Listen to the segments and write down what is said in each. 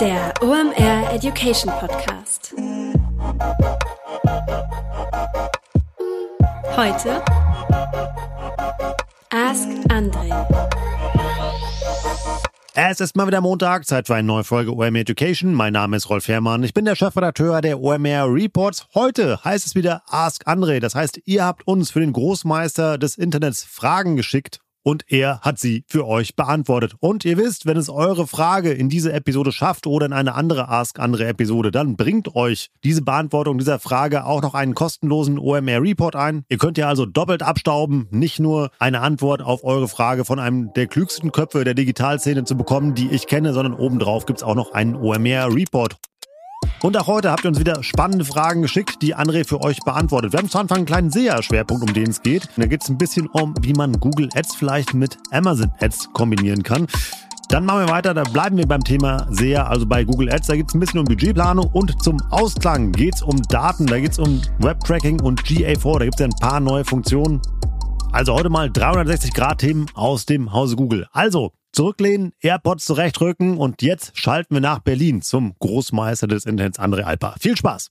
Der OMR Education Podcast. Heute Ask Andre. Es ist mal wieder Montag, Zeit für eine neue Folge OMR Education. Mein Name ist Rolf Herrmann. Ich bin der Chefredakteur der OMR Reports. Heute heißt es wieder Ask Andre. Das heißt, ihr habt uns für den Großmeister des Internets Fragen geschickt und er hat sie für euch beantwortet. Und ihr wisst, wenn es eure Frage in diese Episode schafft oder in eine andere Ask andere Episode, dann bringt euch diese Beantwortung dieser Frage auch noch einen kostenlosen OMR Report ein. Ihr könnt ja also doppelt abstauben, nicht nur eine Antwort auf eure Frage von einem der klügsten Köpfe der Digitalszene zu bekommen, die ich kenne, sondern obendrauf gibt es auch noch einen OMR Report. Und auch heute habt ihr uns wieder spannende Fragen geschickt, die André für euch beantwortet. Wir haben zu Anfang einen kleinen SEA-Schwerpunkt, um den es geht. Da geht es ein bisschen um, wie man Google Ads vielleicht mit Amazon Ads kombinieren kann. Dann machen wir weiter, da bleiben wir beim Thema SEA, also bei Google Ads. Da geht es ein bisschen um Budgetplanung und zum Ausklang geht es um Daten, da geht es um Webtracking und GA4. Da gibt es ja ein paar neue Funktionen. Also heute mal 360 Grad Themen aus dem Hause Google. Also Zurücklehnen, AirPods zurechtrücken und jetzt schalten wir nach Berlin zum Großmeister des Internets André Alpa. Viel Spaß!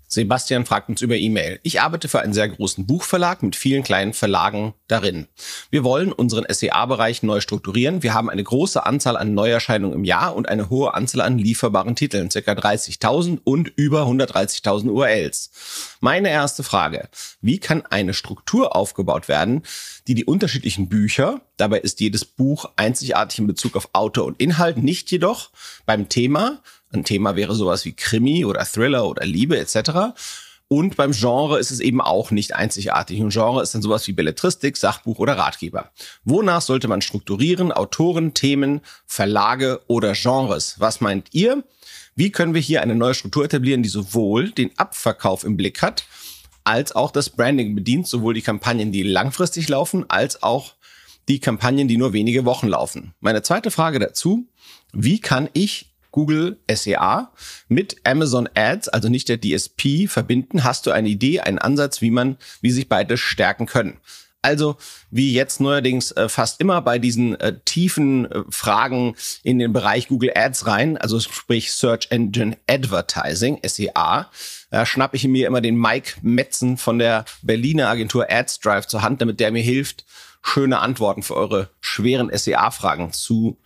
Sebastian fragt uns über E-Mail. Ich arbeite für einen sehr großen Buchverlag mit vielen kleinen Verlagen darin. Wir wollen unseren SEA-Bereich neu strukturieren. Wir haben eine große Anzahl an Neuerscheinungen im Jahr und eine hohe Anzahl an lieferbaren Titeln, ca. 30.000 und über 130.000 URLs. Meine erste Frage. Wie kann eine Struktur aufgebaut werden, die die unterschiedlichen Bücher, dabei ist jedes Buch einzigartig in Bezug auf Autor und Inhalt, nicht jedoch beim Thema ein Thema wäre sowas wie Krimi oder Thriller oder Liebe etc. Und beim Genre ist es eben auch nicht einzigartig. Und Genre ist dann sowas wie Belletristik, Sachbuch oder Ratgeber. Wonach sollte man strukturieren? Autoren, Themen, Verlage oder Genres? Was meint ihr? Wie können wir hier eine neue Struktur etablieren, die sowohl den Abverkauf im Blick hat, als auch das Branding bedient, sowohl die Kampagnen, die langfristig laufen, als auch die Kampagnen, die nur wenige Wochen laufen. Meine zweite Frage dazu, wie kann ich Google SEA mit Amazon Ads, also nicht der DSP, verbinden? Hast du eine Idee, einen Ansatz, wie man, wie sich beide stärken können? Also wie jetzt neuerdings äh, fast immer bei diesen äh, tiefen äh, Fragen in den Bereich Google Ads rein, also sprich Search Engine Advertising, SEA, äh, schnapp ich mir immer den Mike Metzen von der Berliner Agentur AdsDrive zur Hand, damit der mir hilft, schöne Antworten für eure schweren SEA-Fragen zu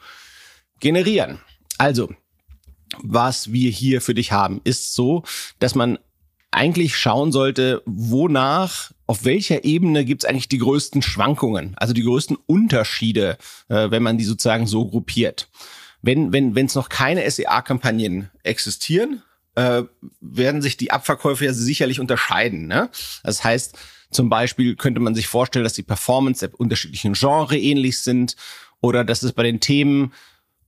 generieren. Also, was wir hier für dich haben, ist so, dass man eigentlich schauen sollte, wonach, auf welcher Ebene gibt es eigentlich die größten Schwankungen, also die größten Unterschiede, äh, wenn man die sozusagen so gruppiert. Wenn wenn wenn es noch keine SEA-Kampagnen existieren, äh, werden sich die Abverkäufe ja sicherlich unterscheiden. Ne? Das heißt, zum Beispiel könnte man sich vorstellen, dass die Performance der unterschiedlichen Genre ähnlich sind oder dass es bei den Themen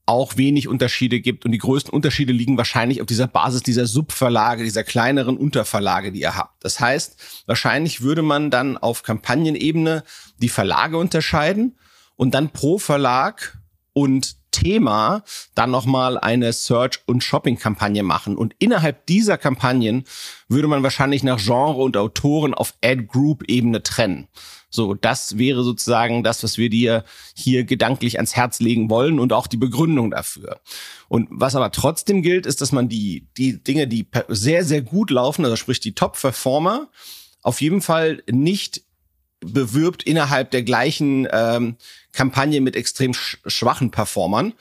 auch wenig Unterschiede gibt. Und die größten Unterschiede liegen wahrscheinlich auf dieser Basis dieser Subverlage, dieser kleineren Unterverlage, die ihr habt. Das heißt, wahrscheinlich würde man dann auf Kampagnenebene die Verlage unterscheiden und dann pro Verlag und Thema dann nochmal eine Search- und Shopping-Kampagne machen. Und innerhalb dieser Kampagnen würde man wahrscheinlich nach Genre und Autoren auf Ad-Group-Ebene trennen. So, das wäre sozusagen das, was wir dir hier gedanklich ans Herz legen wollen und auch die Begründung dafür. Und was aber trotzdem gilt, ist, dass man die, die Dinge, die sehr, sehr gut laufen, also sprich die Top-Performer, auf jeden Fall nicht bewirbt innerhalb der gleichen ähm, Kampagne mit extrem sch schwachen Performern.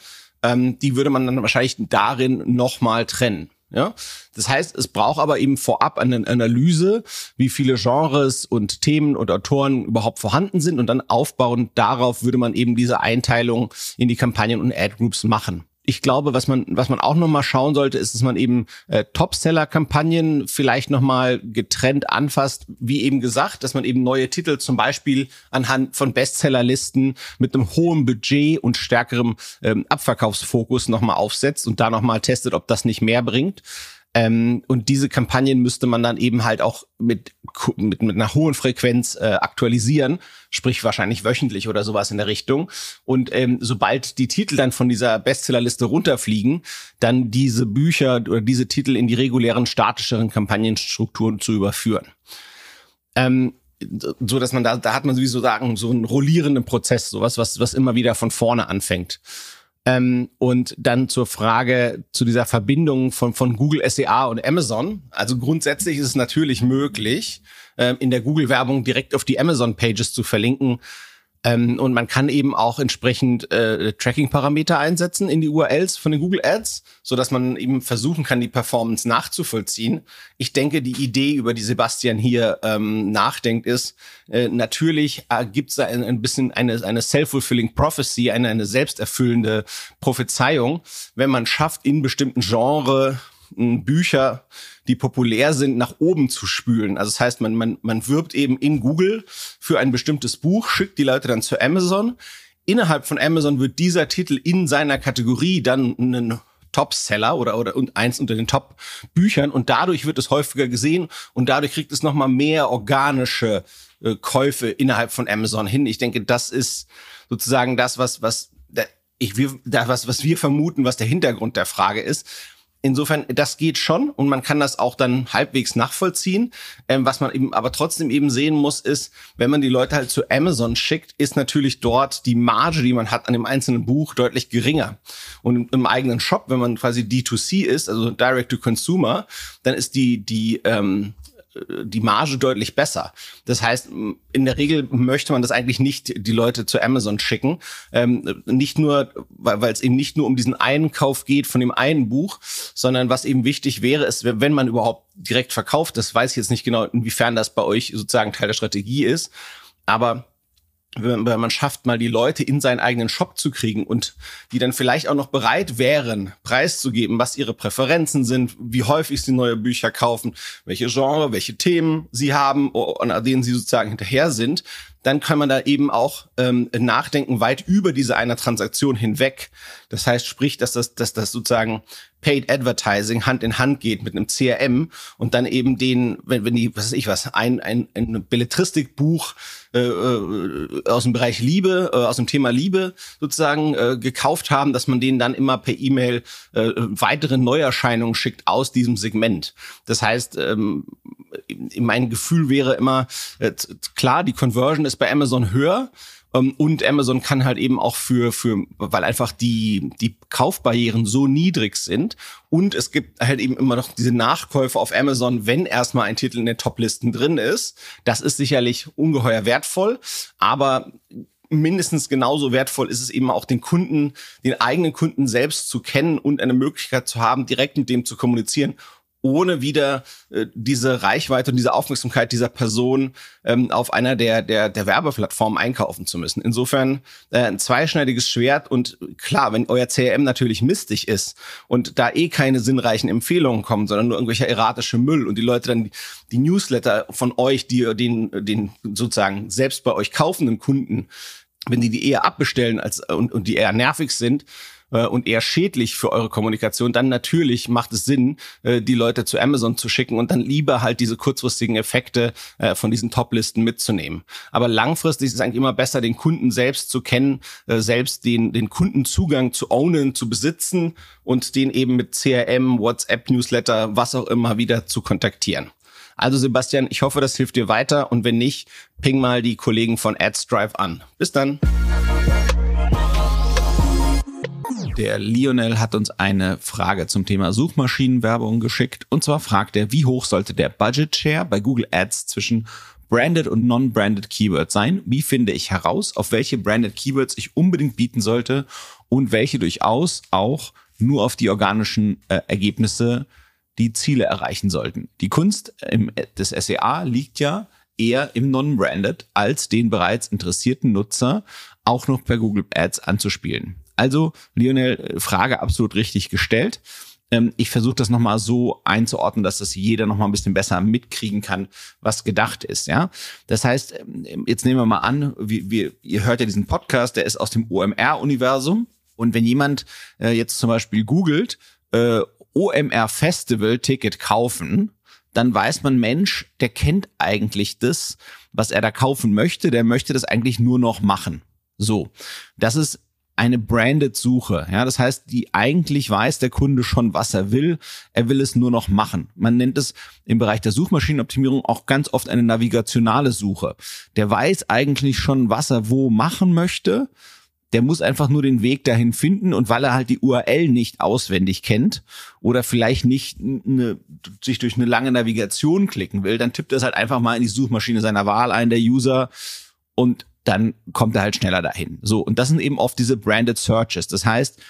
Ähm, die würde man dann wahrscheinlich darin nochmal trennen. Ja, das heißt, es braucht aber eben vorab eine Analyse, wie viele Genres und Themen und Autoren überhaupt vorhanden sind und dann aufbauend darauf würde man eben diese Einteilung in die Kampagnen und Ad Groups machen ich glaube, was man, was man auch nochmal schauen sollte, ist, dass man eben äh, Topseller-Kampagnen vielleicht nochmal getrennt anfasst, wie eben gesagt, dass man eben neue Titel zum Beispiel anhand von Bestsellerlisten mit einem hohen Budget und stärkerem ähm, Abverkaufsfokus nochmal aufsetzt und da nochmal testet, ob das nicht mehr bringt. Ähm, und diese Kampagnen müsste man dann eben halt auch mit, mit, mit einer hohen Frequenz äh, aktualisieren, sprich wahrscheinlich wöchentlich oder sowas in der Richtung. Und ähm, sobald die Titel dann von dieser Bestsellerliste runterfliegen, dann diese Bücher oder diese Titel in die regulären, statischeren Kampagnenstrukturen zu überführen. Ähm, so dass man da, da hat man sowieso sagen, so einen rollierenden Prozess, sowas, was, was immer wieder von vorne anfängt. Ähm, und dann zur Frage zu dieser Verbindung von, von Google SEA und Amazon. Also grundsätzlich ist es natürlich möglich, äh, in der Google-Werbung direkt auf die Amazon-Pages zu verlinken. Ähm, und man kann eben auch entsprechend äh, Tracking-Parameter einsetzen in die URLs von den Google Ads, so dass man eben versuchen kann, die Performance nachzuvollziehen. Ich denke, die Idee, über die Sebastian hier ähm, nachdenkt, ist, äh, natürlich äh, gibt es ein, ein bisschen eine, eine self-fulfilling prophecy, eine, eine selbsterfüllende Prophezeiung, wenn man schafft, in bestimmten Genre Bücher, die populär sind, nach oben zu spülen. Also das heißt, man, man, man wirbt eben in Google für ein bestimmtes Buch, schickt die Leute dann zu Amazon. Innerhalb von Amazon wird dieser Titel in seiner Kategorie dann einen Top-Seller oder, oder eins unter den Top-Büchern und dadurch wird es häufiger gesehen und dadurch kriegt es nochmal mehr organische äh, Käufe innerhalb von Amazon hin. Ich denke, das ist sozusagen das, was, was, ich, wir, da, was, was wir vermuten, was der Hintergrund der Frage ist. Insofern, das geht schon und man kann das auch dann halbwegs nachvollziehen. Ähm, was man eben aber trotzdem eben sehen muss, ist, wenn man die Leute halt zu Amazon schickt, ist natürlich dort die Marge, die man hat an dem einzelnen Buch, deutlich geringer. Und im, im eigenen Shop, wenn man quasi D2C ist, also Direct to Consumer, dann ist die, die ähm, die Marge deutlich besser. Das heißt, in der Regel möchte man das eigentlich nicht die Leute zu Amazon schicken. Ähm, nicht nur, weil, es eben nicht nur um diesen Einkauf geht von dem einen Buch, sondern was eben wichtig wäre, ist, wenn man überhaupt direkt verkauft, das weiß ich jetzt nicht genau, inwiefern das bei euch sozusagen Teil der Strategie ist, aber wenn man schafft, mal die Leute in seinen eigenen Shop zu kriegen und die dann vielleicht auch noch bereit wären, preiszugeben, was ihre Präferenzen sind, wie häufig sie neue Bücher kaufen, welche Genre, welche Themen sie haben, an denen sie sozusagen hinterher sind, dann kann man da eben auch ähm, nachdenken weit über diese eine Transaktion hinweg. Das heißt, sprich, dass das, dass das sozusagen Paid Advertising Hand in Hand geht mit einem CRM und dann eben den, wenn, wenn die, was weiß ich was, ein, ein, ein Belletristikbuch äh, äh, aus dem Bereich Liebe, äh, aus dem Thema Liebe sozusagen äh, gekauft haben, dass man denen dann immer per E-Mail äh, weitere Neuerscheinungen schickt aus diesem Segment. Das heißt, ähm, mein Gefühl wäre immer, äh, klar, die Conversion ist bei Amazon höher, und Amazon kann halt eben auch für, für, weil einfach die, die Kaufbarrieren so niedrig sind. Und es gibt halt eben immer noch diese Nachkäufe auf Amazon, wenn erstmal ein Titel in den Toplisten drin ist. Das ist sicherlich ungeheuer wertvoll. Aber mindestens genauso wertvoll ist es eben auch den Kunden, den eigenen Kunden selbst zu kennen und eine Möglichkeit zu haben, direkt mit dem zu kommunizieren ohne wieder äh, diese Reichweite und diese Aufmerksamkeit dieser Person ähm, auf einer der, der, der Werbeplattformen einkaufen zu müssen. Insofern äh, ein zweischneidiges Schwert und klar, wenn euer CRM natürlich mistig ist und da eh keine sinnreichen Empfehlungen kommen, sondern nur irgendwelcher erratische Müll und die Leute dann die, die Newsletter von euch, die den, den sozusagen selbst bei euch kaufenden Kunden wenn die die eher abbestellen als und, und die eher nervig sind, äh, und eher schädlich für eure Kommunikation, dann natürlich macht es Sinn, äh, die Leute zu Amazon zu schicken und dann lieber halt diese kurzfristigen Effekte äh, von diesen Top-Listen mitzunehmen. Aber langfristig ist es eigentlich immer besser, den Kunden selbst zu kennen, äh, selbst den, den Kundenzugang zu ownen, zu besitzen und den eben mit CRM, WhatsApp, Newsletter, was auch immer wieder zu kontaktieren. Also Sebastian, ich hoffe, das hilft dir weiter und wenn nicht, ping mal die Kollegen von AdsDrive an. Bis dann. Der Lionel hat uns eine Frage zum Thema Suchmaschinenwerbung geschickt. Und zwar fragt er, wie hoch sollte der Budget Share bei Google Ads zwischen branded und non-branded Keywords sein? Wie finde ich heraus, auf welche branded Keywords ich unbedingt bieten sollte und welche durchaus auch nur auf die organischen äh, Ergebnisse die Ziele erreichen sollten? Die Kunst im, des SEA liegt ja eher im non-branded als den bereits interessierten Nutzer auch noch per Google Ads anzuspielen. Also, Lionel, Frage absolut richtig gestellt. Ähm, ich versuche das nochmal so einzuordnen, dass das jeder nochmal ein bisschen besser mitkriegen kann, was gedacht ist. Ja, Das heißt, ähm, jetzt nehmen wir mal an, wie, wie, ihr hört ja diesen Podcast, der ist aus dem OMR-Universum. Und wenn jemand äh, jetzt zum Beispiel googelt, äh, OMR Festival Ticket kaufen, dann weiß man, Mensch, der kennt eigentlich das, was er da kaufen möchte, der möchte das eigentlich nur noch machen. So, das ist eine branded Suche. Ja, das heißt, die eigentlich weiß der Kunde schon, was er will. Er will es nur noch machen. Man nennt es im Bereich der Suchmaschinenoptimierung auch ganz oft eine navigationale Suche. Der weiß eigentlich schon, was er wo machen möchte. Der muss einfach nur den Weg dahin finden und weil er halt die URL nicht auswendig kennt oder vielleicht nicht eine, sich durch eine lange Navigation klicken will, dann tippt er es halt einfach mal in die Suchmaschine seiner Wahl ein, der User, und dann kommt er halt schneller dahin. So, und das sind eben oft diese branded Searches. Das heißt,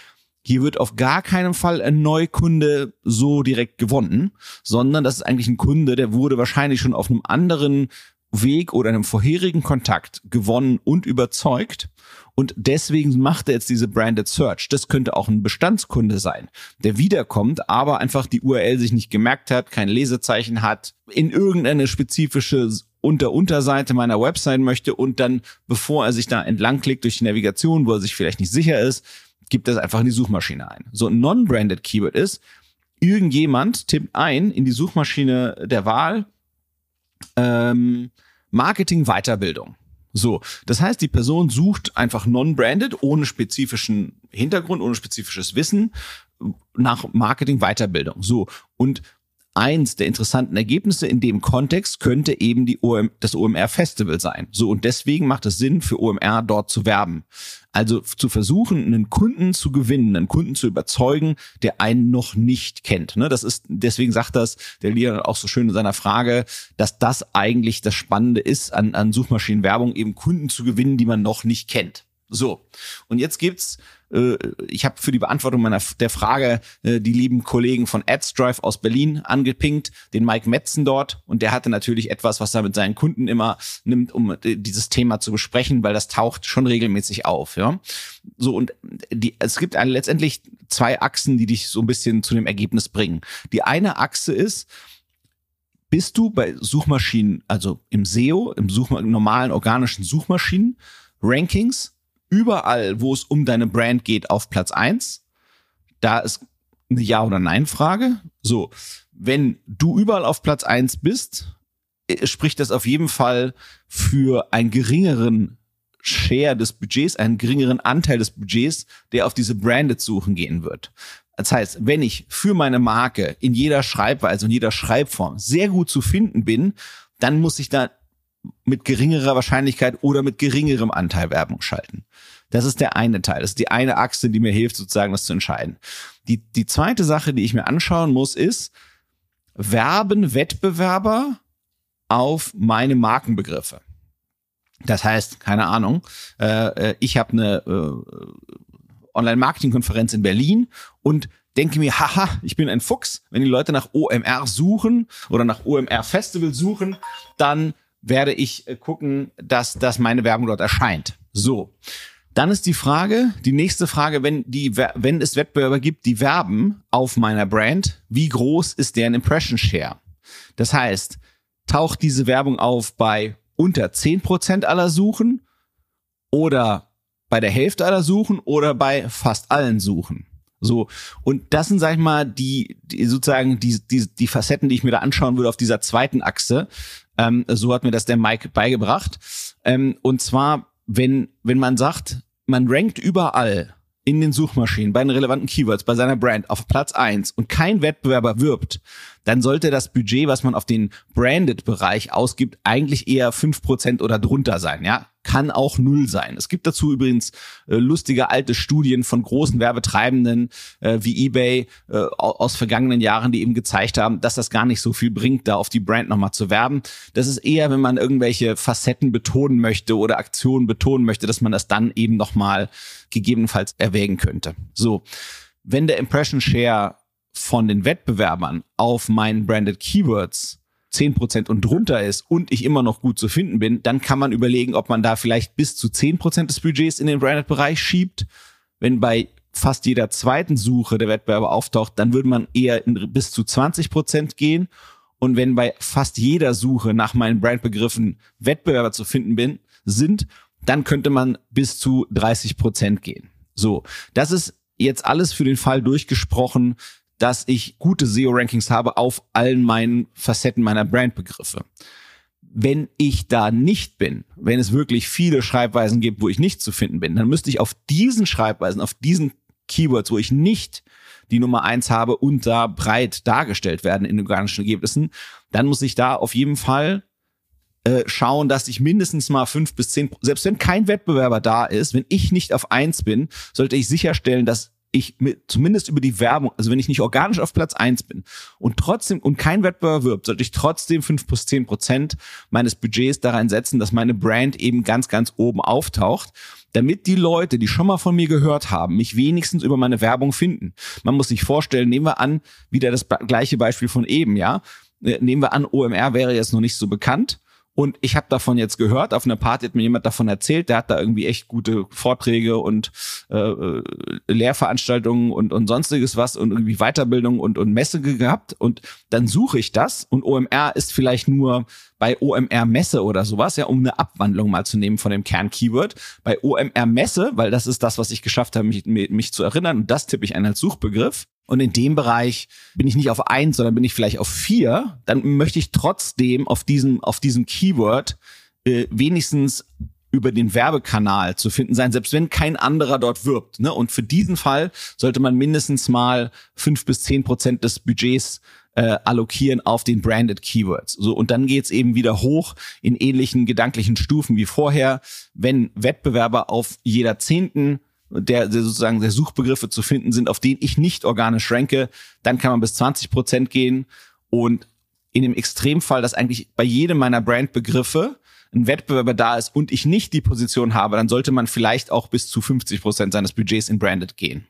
hier wird auf gar keinen Fall ein Neukunde so direkt gewonnen, sondern das ist eigentlich ein Kunde, der wurde wahrscheinlich schon auf einem anderen Weg oder einem vorherigen Kontakt gewonnen und überzeugt. Und deswegen macht er jetzt diese Branded Search. Das könnte auch ein Bestandskunde sein, der wiederkommt, aber einfach die URL sich nicht gemerkt hat, kein Lesezeichen hat, in irgendeine spezifische unter Unterseite meiner Website möchte und dann, bevor er sich da entlang klickt durch die Navigation, wo er sich vielleicht nicht sicher ist, gibt das einfach in die Suchmaschine ein. So ein non-branded Keyword ist, irgendjemand tippt ein in die Suchmaschine der Wahl ähm, Marketing Weiterbildung. So, das heißt, die Person sucht einfach non-branded, ohne spezifischen Hintergrund, ohne spezifisches Wissen nach Marketing Weiterbildung. So, und eins der interessanten Ergebnisse in dem Kontext könnte eben die OM, das OMR Festival sein. So und deswegen macht es Sinn für OMR dort zu werben. Also zu versuchen, einen Kunden zu gewinnen, einen Kunden zu überzeugen, der einen noch nicht kennt. Ne? Das ist deswegen sagt das der Leon auch so schön in seiner Frage, dass das eigentlich das Spannende ist an, an Suchmaschinenwerbung, eben Kunden zu gewinnen, die man noch nicht kennt. So und jetzt gibt's äh, ich habe für die Beantwortung meiner der Frage äh, die lieben Kollegen von AdsDrive aus Berlin angepinkt, den Mike Metzen dort und der hatte natürlich etwas, was er mit seinen Kunden immer nimmt, um äh, dieses Thema zu besprechen, weil das taucht schon regelmäßig auf, ja. So und die es gibt eine, letztendlich zwei Achsen, die dich so ein bisschen zu dem Ergebnis bringen. Die eine Achse ist bist du bei Suchmaschinen, also im SEO, im Such normalen organischen Suchmaschinen Rankings überall, wo es um deine Brand geht, auf Platz eins. Da ist eine Ja- oder Nein-Frage. So, wenn du überall auf Platz eins bist, äh, spricht das auf jeden Fall für einen geringeren Share des Budgets, einen geringeren Anteil des Budgets, der auf diese Branded-Suchen gehen wird. Das heißt, wenn ich für meine Marke in jeder Schreibweise und jeder Schreibform sehr gut zu finden bin, dann muss ich da mit geringerer Wahrscheinlichkeit oder mit geringerem Anteil Werbung schalten. Das ist der eine Teil. Das ist die eine Achse, die mir hilft, sozusagen das zu entscheiden. Die, die zweite Sache, die ich mir anschauen muss, ist, werben Wettbewerber auf meine Markenbegriffe. Das heißt, keine Ahnung, äh, äh ich habe eine äh, Online-Marketing-Konferenz in Berlin und denke mir, haha, ich bin ein Fuchs. Wenn die Leute nach OMR suchen oder nach OMR Festival suchen, dann werde ich äh, gucken, dass, dass meine Werbung dort erscheint. So. Dann ist die Frage, die nächste Frage, wenn die, wenn es Wettbewerber gibt, die werben auf meiner Brand, wie groß ist deren Impression Share? Das heißt, taucht diese Werbung auf bei unter zehn Prozent aller Suchen oder bei der Hälfte aller Suchen oder bei fast allen Suchen. So. Und das sind, sag ich mal, die, die sozusagen die, die, die Facetten, die ich mir da anschauen würde auf dieser zweiten Achse. Ähm, so hat mir das der Mike beigebracht. Ähm, und zwar, wenn, wenn man sagt, man rankt überall in den Suchmaschinen bei den relevanten Keywords, bei seiner Brand auf Platz eins und kein Wettbewerber wirbt, dann sollte das Budget, was man auf den Branded-Bereich ausgibt, eigentlich eher fünf Prozent oder drunter sein. Ja, kann auch null sein. Es gibt dazu übrigens äh, lustige alte Studien von großen Werbetreibenden äh, wie eBay äh, aus vergangenen Jahren, die eben gezeigt haben, dass das gar nicht so viel bringt, da auf die Brand nochmal zu werben. Das ist eher, wenn man irgendwelche Facetten betonen möchte oder Aktionen betonen möchte, dass man das dann eben nochmal gegebenenfalls erwägen könnte. So, wenn der Impression Share von den Wettbewerbern auf meinen branded Keywords 10% und drunter ist und ich immer noch gut zu finden bin, dann kann man überlegen, ob man da vielleicht bis zu 10% des Budgets in den Branded-Bereich schiebt. Wenn bei fast jeder zweiten Suche der Wettbewerber auftaucht, dann würde man eher in bis zu 20% gehen. Und wenn bei fast jeder Suche nach meinen Brandbegriffen Wettbewerber zu finden bin, sind, dann könnte man bis zu 30% gehen. So, das ist jetzt alles für den Fall durchgesprochen, dass ich gute SEO-Rankings habe auf allen meinen Facetten meiner Brandbegriffe. Wenn ich da nicht bin, wenn es wirklich viele Schreibweisen gibt, wo ich nicht zu finden bin, dann müsste ich auf diesen Schreibweisen, auf diesen Keywords, wo ich nicht die Nummer eins habe und da breit dargestellt werden in organischen Ergebnissen, dann muss ich da auf jeden Fall äh, schauen, dass ich mindestens mal fünf bis zehn, selbst wenn kein Wettbewerber da ist, wenn ich nicht auf eins bin, sollte ich sicherstellen, dass ich mit, zumindest über die Werbung, also wenn ich nicht organisch auf Platz eins bin und trotzdem und kein Wettbewerber wirbt, sollte ich trotzdem fünf bis zehn Prozent meines Budgets da reinsetzen, dass meine Brand eben ganz, ganz oben auftaucht, damit die Leute, die schon mal von mir gehört haben, mich wenigstens über meine Werbung finden. Man muss sich vorstellen, nehmen wir an, wieder das gleiche Beispiel von eben, ja. Äh, nehmen wir an, OMR wäre jetzt noch nicht so bekannt und ich habe davon jetzt gehört, auf einer Party hat mir jemand davon erzählt, der hat da irgendwie echt gute Vorträge und äh, äh, Lehrveranstaltungen und, und sonstiges was und irgendwie Weiterbildung und, und Messe gehabt. Und dann suche ich das und OMR ist vielleicht nur bei OMR Messe oder sowas, ja, um eine Abwandlung mal zu nehmen von dem Kern-Keyword. Bei OMR Messe, weil das ist das, was ich geschafft habe, mich, mich zu erinnern, und das tippe ich ein als Suchbegriff, und in dem Bereich bin ich nicht auf eins, sondern bin ich vielleicht auf vier, dann möchte ich trotzdem auf diesem, auf diesem Keyword äh, wenigstens über den Werbekanal zu finden sein, selbst wenn kein anderer dort wirbt. Ne? Und für diesen Fall sollte man mindestens mal fünf bis zehn Prozent des Budgets äh, allokieren auf den branded Keywords. So und dann geht's eben wieder hoch in ähnlichen gedanklichen Stufen wie vorher, wenn Wettbewerber auf jeder zehnten der, der sozusagen der Suchbegriffe zu finden sind, auf denen ich nicht organisch ranke, dann kann man bis 20 Prozent gehen und in dem Extremfall, dass eigentlich bei jedem meiner Brandbegriffe ein Wettbewerber da ist und ich nicht die Position habe, dann sollte man vielleicht auch bis zu 50 Prozent seines Budgets in Branded gehen.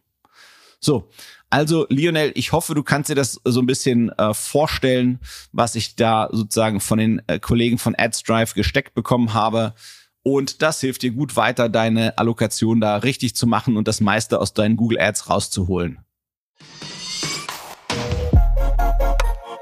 So, also Lionel, ich hoffe, du kannst dir das so ein bisschen äh, vorstellen, was ich da sozusagen von den äh, Kollegen von AdsDrive gesteckt bekommen habe. Und das hilft dir gut weiter, deine Allokation da richtig zu machen und das meiste aus deinen Google Ads rauszuholen.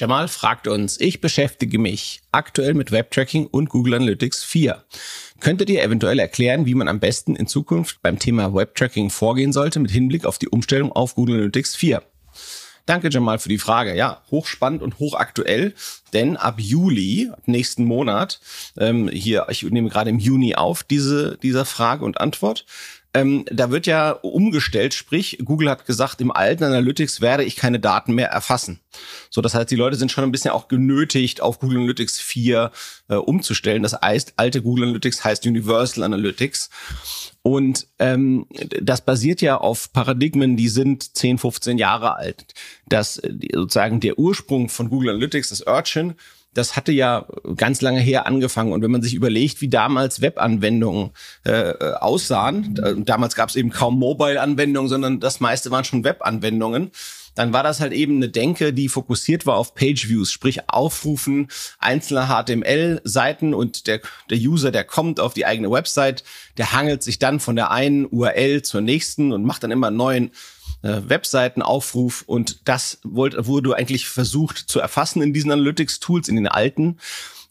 Jamal fragt uns, ich beschäftige mich aktuell mit Webtracking und Google Analytics 4. Könntet ihr eventuell erklären, wie man am besten in Zukunft beim Thema Webtracking vorgehen sollte mit Hinblick auf die Umstellung auf Google Analytics 4? Danke Jamal für die Frage. Ja, hochspannend und hochaktuell, denn ab Juli, nächsten Monat, ähm, hier, ich nehme gerade im Juni auf diese, dieser Frage und Antwort, ähm, da wird ja umgestellt, sprich, Google hat gesagt, im alten Analytics werde ich keine Daten mehr erfassen. So, das heißt, die Leute sind schon ein bisschen auch genötigt, auf Google Analytics 4 äh, umzustellen. Das heißt, alte Google Analytics heißt Universal Analytics. Und ähm, das basiert ja auf Paradigmen, die sind 10, 15 Jahre alt. Das äh, sozusagen der Ursprung von Google Analytics, das Urchin, das hatte ja ganz lange her angefangen. Und wenn man sich überlegt, wie damals Webanwendungen äh, aussahen, damals gab es eben kaum Mobile-Anwendungen, sondern das meiste waren schon Webanwendungen, dann war das halt eben eine Denke, die fokussiert war auf Page-Views, sprich Aufrufen einzelner HTML-Seiten und der, der User, der kommt auf die eigene Website, der hangelt sich dann von der einen URL zur nächsten und macht dann immer einen neuen äh, Webseitenaufruf und das wollte, wurde eigentlich versucht zu erfassen in diesen Analytics-Tools, in den alten.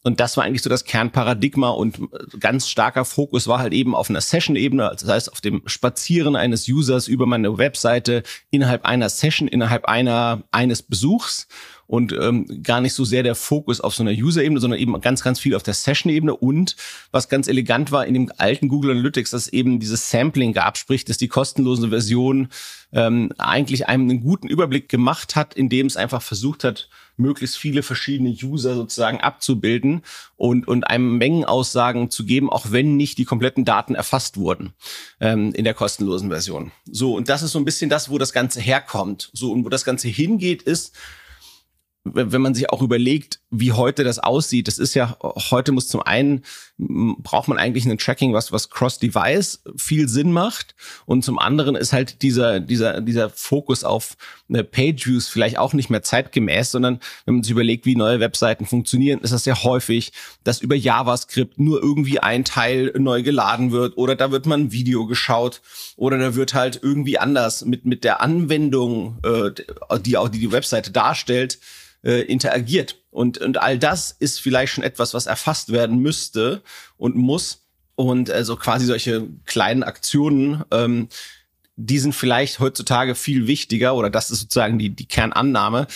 Und das war eigentlich so das Kernparadigma und ganz starker Fokus war halt eben auf einer Session-Ebene, also das heißt auf dem Spazieren eines Users über meine Webseite innerhalb einer Session, innerhalb einer eines Besuchs. Und ähm, gar nicht so sehr der Fokus auf so einer User-Ebene, sondern eben ganz, ganz viel auf der Session-Ebene. Und was ganz elegant war in dem alten Google Analytics, dass eben dieses Sampling gab, sprich, dass die kostenlose Version ähm, eigentlich einem einen guten Überblick gemacht hat, indem es einfach versucht hat, möglichst viele verschiedene User sozusagen abzubilden und, und einem Mengenaussagen zu geben, auch wenn nicht die kompletten Daten erfasst wurden ähm, in der kostenlosen Version. So, und das ist so ein bisschen das, wo das Ganze herkommt. So, und wo das Ganze hingeht, ist, wenn man sich auch überlegt, wie heute das aussieht, das ist ja, heute muss zum einen, braucht man eigentlich ein Tracking, was, was Cross-Device viel Sinn macht. Und zum anderen ist halt dieser, dieser, dieser Fokus auf eine Page-Views vielleicht auch nicht mehr zeitgemäß, sondern wenn man sich überlegt, wie neue Webseiten funktionieren, ist das sehr häufig, dass über JavaScript nur irgendwie ein Teil neu geladen wird oder da wird man ein Video geschaut oder da wird halt irgendwie anders mit, mit der Anwendung, äh, die auch die, die Webseite darstellt, äh, interagiert. Und, und all das ist vielleicht schon etwas, was erfasst werden müsste und muss. Und also quasi solche kleinen Aktionen, ähm, die sind vielleicht heutzutage viel wichtiger, oder das ist sozusagen die, die Kernannahme,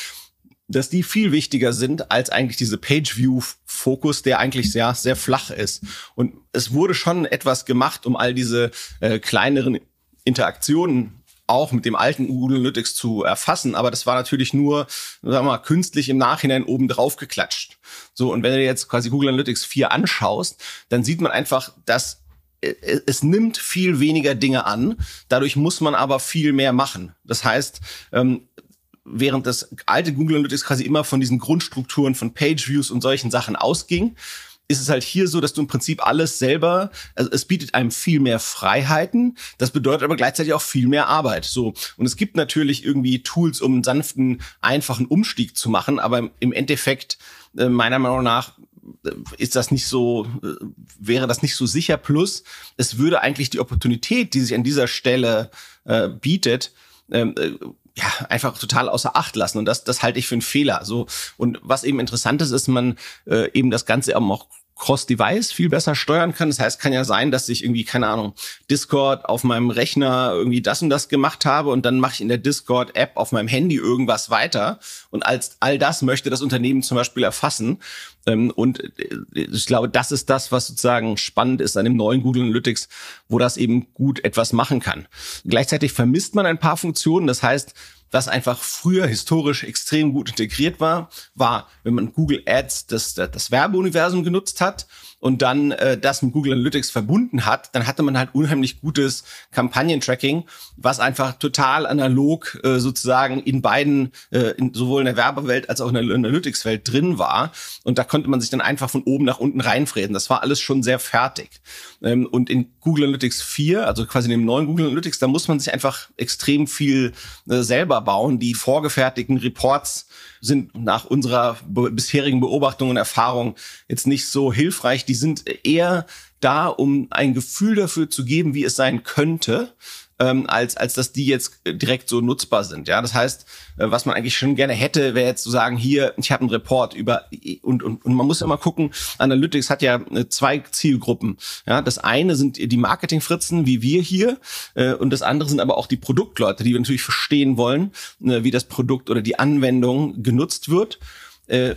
dass die viel wichtiger sind als eigentlich diese Page-View-Fokus, der eigentlich sehr, sehr flach ist. Und es wurde schon etwas gemacht, um all diese äh, kleineren Interaktionen auch mit dem alten Google Analytics zu erfassen, aber das war natürlich nur, sagen wir mal, künstlich im Nachhinein oben drauf geklatscht. So, und wenn du jetzt quasi Google Analytics 4 anschaust, dann sieht man einfach, dass es nimmt viel weniger Dinge an, dadurch muss man aber viel mehr machen. Das heißt, ähm, während das alte Google Analytics quasi immer von diesen Grundstrukturen von Page Views und solchen Sachen ausging, ist es halt hier so, dass du im Prinzip alles selber, also es bietet einem viel mehr Freiheiten, das bedeutet aber gleichzeitig auch viel mehr Arbeit. So und es gibt natürlich irgendwie Tools, um einen sanften, einfachen Umstieg zu machen, aber im Endeffekt äh, meiner Meinung nach äh, ist das nicht so, äh, wäre das nicht so sicher. Plus, es würde eigentlich die Opportunität, die sich an dieser Stelle äh, bietet, ähm, äh, ja, einfach total außer Acht lassen. Und das, das halte ich für einen Fehler. So, und was eben interessant ist, ist man äh, eben das Ganze auch Cross-Device viel besser steuern kann. Das heißt, kann ja sein, dass ich irgendwie, keine Ahnung, Discord auf meinem Rechner irgendwie das und das gemacht habe und dann mache ich in der Discord-App auf meinem Handy irgendwas weiter. Und als all das möchte das Unternehmen zum Beispiel erfassen. Ähm, und äh, ich glaube, das ist das, was sozusagen spannend ist an dem neuen Google Analytics, wo das eben gut etwas machen kann. Gleichzeitig vermisst man ein paar Funktionen. Das heißt, was einfach früher historisch extrem gut integriert war, war, wenn man Google Ads das, das Werbeuniversum genutzt hat und dann äh, das mit Google Analytics verbunden hat, dann hatte man halt unheimlich gutes Kampagnentracking, was einfach total analog äh, sozusagen in beiden, äh, in, sowohl in der Werbewelt als auch in der Analytics-Welt drin war. Und da konnte man sich dann einfach von oben nach unten reinfräsen. Das war alles schon sehr fertig. Ähm, und in Google Analytics 4, also quasi in dem neuen Google Analytics, da muss man sich einfach extrem viel äh, selber bauen. Die vorgefertigten Reports sind nach unserer bisherigen Beobachtung und Erfahrung jetzt nicht so hilfreich. Die sind eher da, um ein Gefühl dafür zu geben, wie es sein könnte ähm, als, als dass die jetzt direkt so nutzbar sind. Ja, das heißt, äh, was man eigentlich schon gerne hätte, wäre jetzt zu sagen, hier, ich habe einen Report über und, und, und man muss immer gucken, Analytics hat ja äh, zwei Zielgruppen. Ja, das eine sind die Marketingfritzen, wie wir hier, äh, und das andere sind aber auch die Produktleute, die natürlich verstehen wollen, äh, wie das Produkt oder die Anwendung genutzt wird. Äh,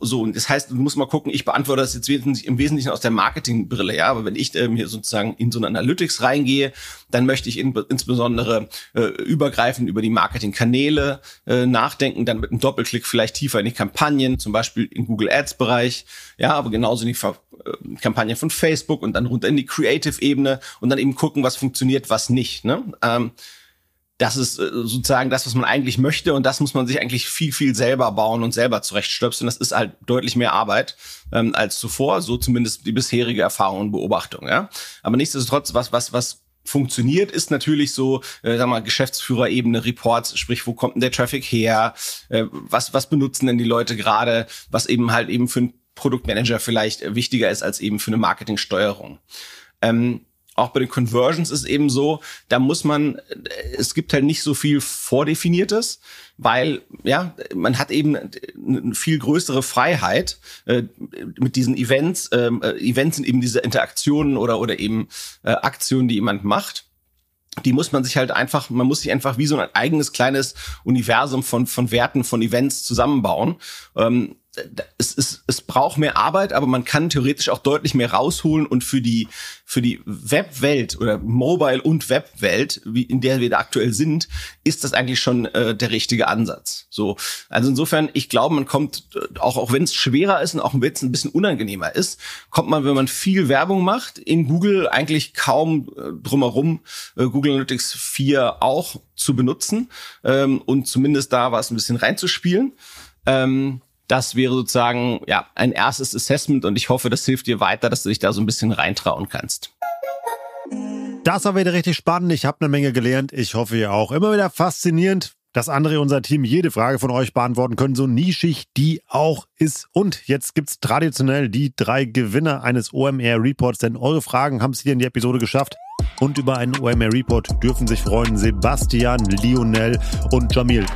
so, und das heißt, du musst mal gucken, ich beantworte das jetzt im Wesentlichen aus der Marketingbrille, ja, aber wenn ich ähm, hier sozusagen in so eine Analytics reingehe, dann möchte ich in, insbesondere äh, übergreifend über die Marketingkanäle äh, nachdenken, dann mit einem Doppelklick vielleicht tiefer in die Kampagnen, zum Beispiel in Google Ads Bereich, ja, aber genauso in die Ver äh, Kampagne von Facebook und dann runter in die Creative-Ebene und dann eben gucken, was funktioniert, was nicht, ne? Ähm, das ist äh, sozusagen das, was man eigentlich möchte und das muss man sich eigentlich viel, viel selber bauen und selber zurechtstöpseln. Das ist halt deutlich mehr Arbeit ähm, als zuvor, so zumindest die bisherige Erfahrung und Beobachtung. Ja? Aber nichtsdestotrotz, was, was, was funktioniert, ist natürlich so, äh, sag mal, Geschäftsführerebene Reports, sprich, wo kommt denn der Traffic her? Äh, was, was benutzen denn die Leute gerade, was eben halt eben für einen Produktmanager vielleicht wichtiger ist als eben für eine Marketingsteuerung. Ähm, auch bei den Conversions ist eben so, da muss man, es gibt halt nicht so viel Vordefiniertes, weil ja, man hat eben eine viel größere Freiheit äh, mit diesen Events. Ähm, äh, Events sind eben diese Interaktionen oder, oder eben äh, Aktionen, die jemand macht die muss man sich halt einfach, man muss sich einfach wie so ein eigenes kleines Universum von, von Werten, von Events zusammenbauen. Ähm, es, es, es braucht mehr Arbeit, aber man kann theoretisch auch deutlich mehr rausholen und für die für die Webwelt oder Mobile und Webwelt, wie in der wir da aktuell sind, ist das eigentlich schon äh, der richtige Ansatz. So, also insofern, ich glaube, man kommt äh, auch auch wenn es schwerer ist und auch wenn es ein bisschen unangenehmer ist, kommt man, wenn man viel Werbung macht, in Google eigentlich kaum äh, drumherum äh, Google Analytics 4 auch zu benutzen ähm, und zumindest da was ein bisschen reinzuspielen. Ähm, das wäre sozusagen ja ein erstes Assessment und ich hoffe, das hilft dir weiter, dass du dich da so ein bisschen reintrauen kannst. Das war wieder richtig spannend. Ich habe eine Menge gelernt. Ich hoffe, ihr auch. Immer wieder faszinierend, dass andere unser Team jede Frage von euch beantworten können, so nischig die auch ist. Und jetzt gibt es traditionell die drei Gewinner eines OMR Reports, denn eure Fragen haben es hier in die Episode geschafft. Und über einen OMR Report dürfen sich freuen Sebastian, Lionel und Jamil.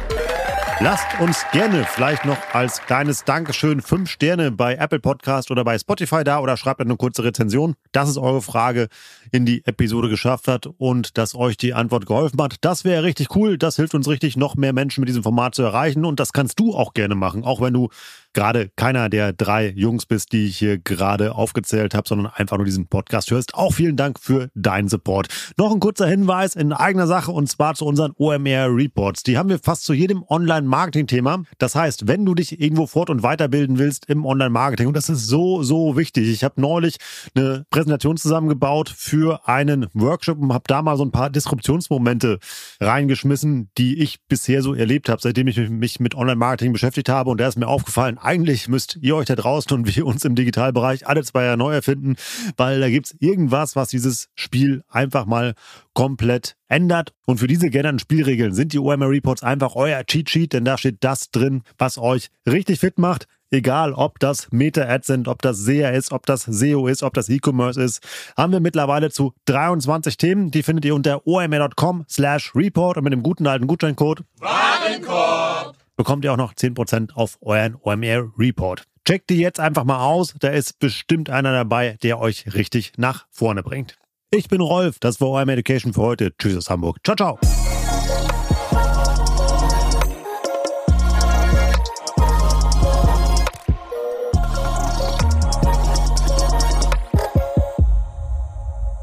Lasst uns gerne vielleicht noch als kleines Dankeschön fünf Sterne bei Apple Podcast oder bei Spotify da oder schreibt eine kurze Rezension, dass es eure Frage in die Episode geschafft hat und dass euch die Antwort geholfen hat. Das wäre richtig cool. Das hilft uns richtig, noch mehr Menschen mit diesem Format zu erreichen und das kannst du auch gerne machen, auch wenn du gerade keiner der drei Jungs bist, die ich hier gerade aufgezählt habe, sondern einfach nur diesen Podcast hörst. Auch vielen Dank für deinen Support. Noch ein kurzer Hinweis in eigener Sache und zwar zu unseren OMR Reports. Die haben wir fast zu jedem Online-Marketing-Thema. Das heißt, wenn du dich irgendwo fort- und weiterbilden willst im Online-Marketing, und das ist so, so wichtig. Ich habe neulich eine Präsentation zusammengebaut für einen Workshop und habe da mal so ein paar Disruptionsmomente reingeschmissen, die ich bisher so erlebt habe, seitdem ich mich mit Online-Marketing beschäftigt habe. Und da ist mir aufgefallen, eigentlich müsst ihr euch da draußen und wir uns im Digitalbereich alle zwei Jahre neu erfinden, weil da gibt es irgendwas, was dieses Spiel einfach mal komplett ändert. Und für diese geänderten Spielregeln sind die OMR Reports einfach euer Cheat Sheet, denn da steht das drin, was euch richtig fit macht. Egal, ob das Meta-Ads sind, ob das SEA ist, ob das SEO ist, ob das E-Commerce ist, haben wir mittlerweile zu 23 Themen. Die findet ihr unter omr.com slash report und mit dem guten alten Gutscheincode Warenkorb bekommt ihr auch noch 10% auf euren OMR Report. Checkt die jetzt einfach mal aus, da ist bestimmt einer dabei, der euch richtig nach vorne bringt. Ich bin Rolf, das war OMR Education für heute. Tschüss aus Hamburg. Ciao, ciao.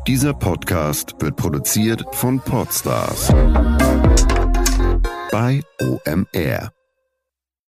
Dieser Podcast wird produziert von Podstars bei OMR.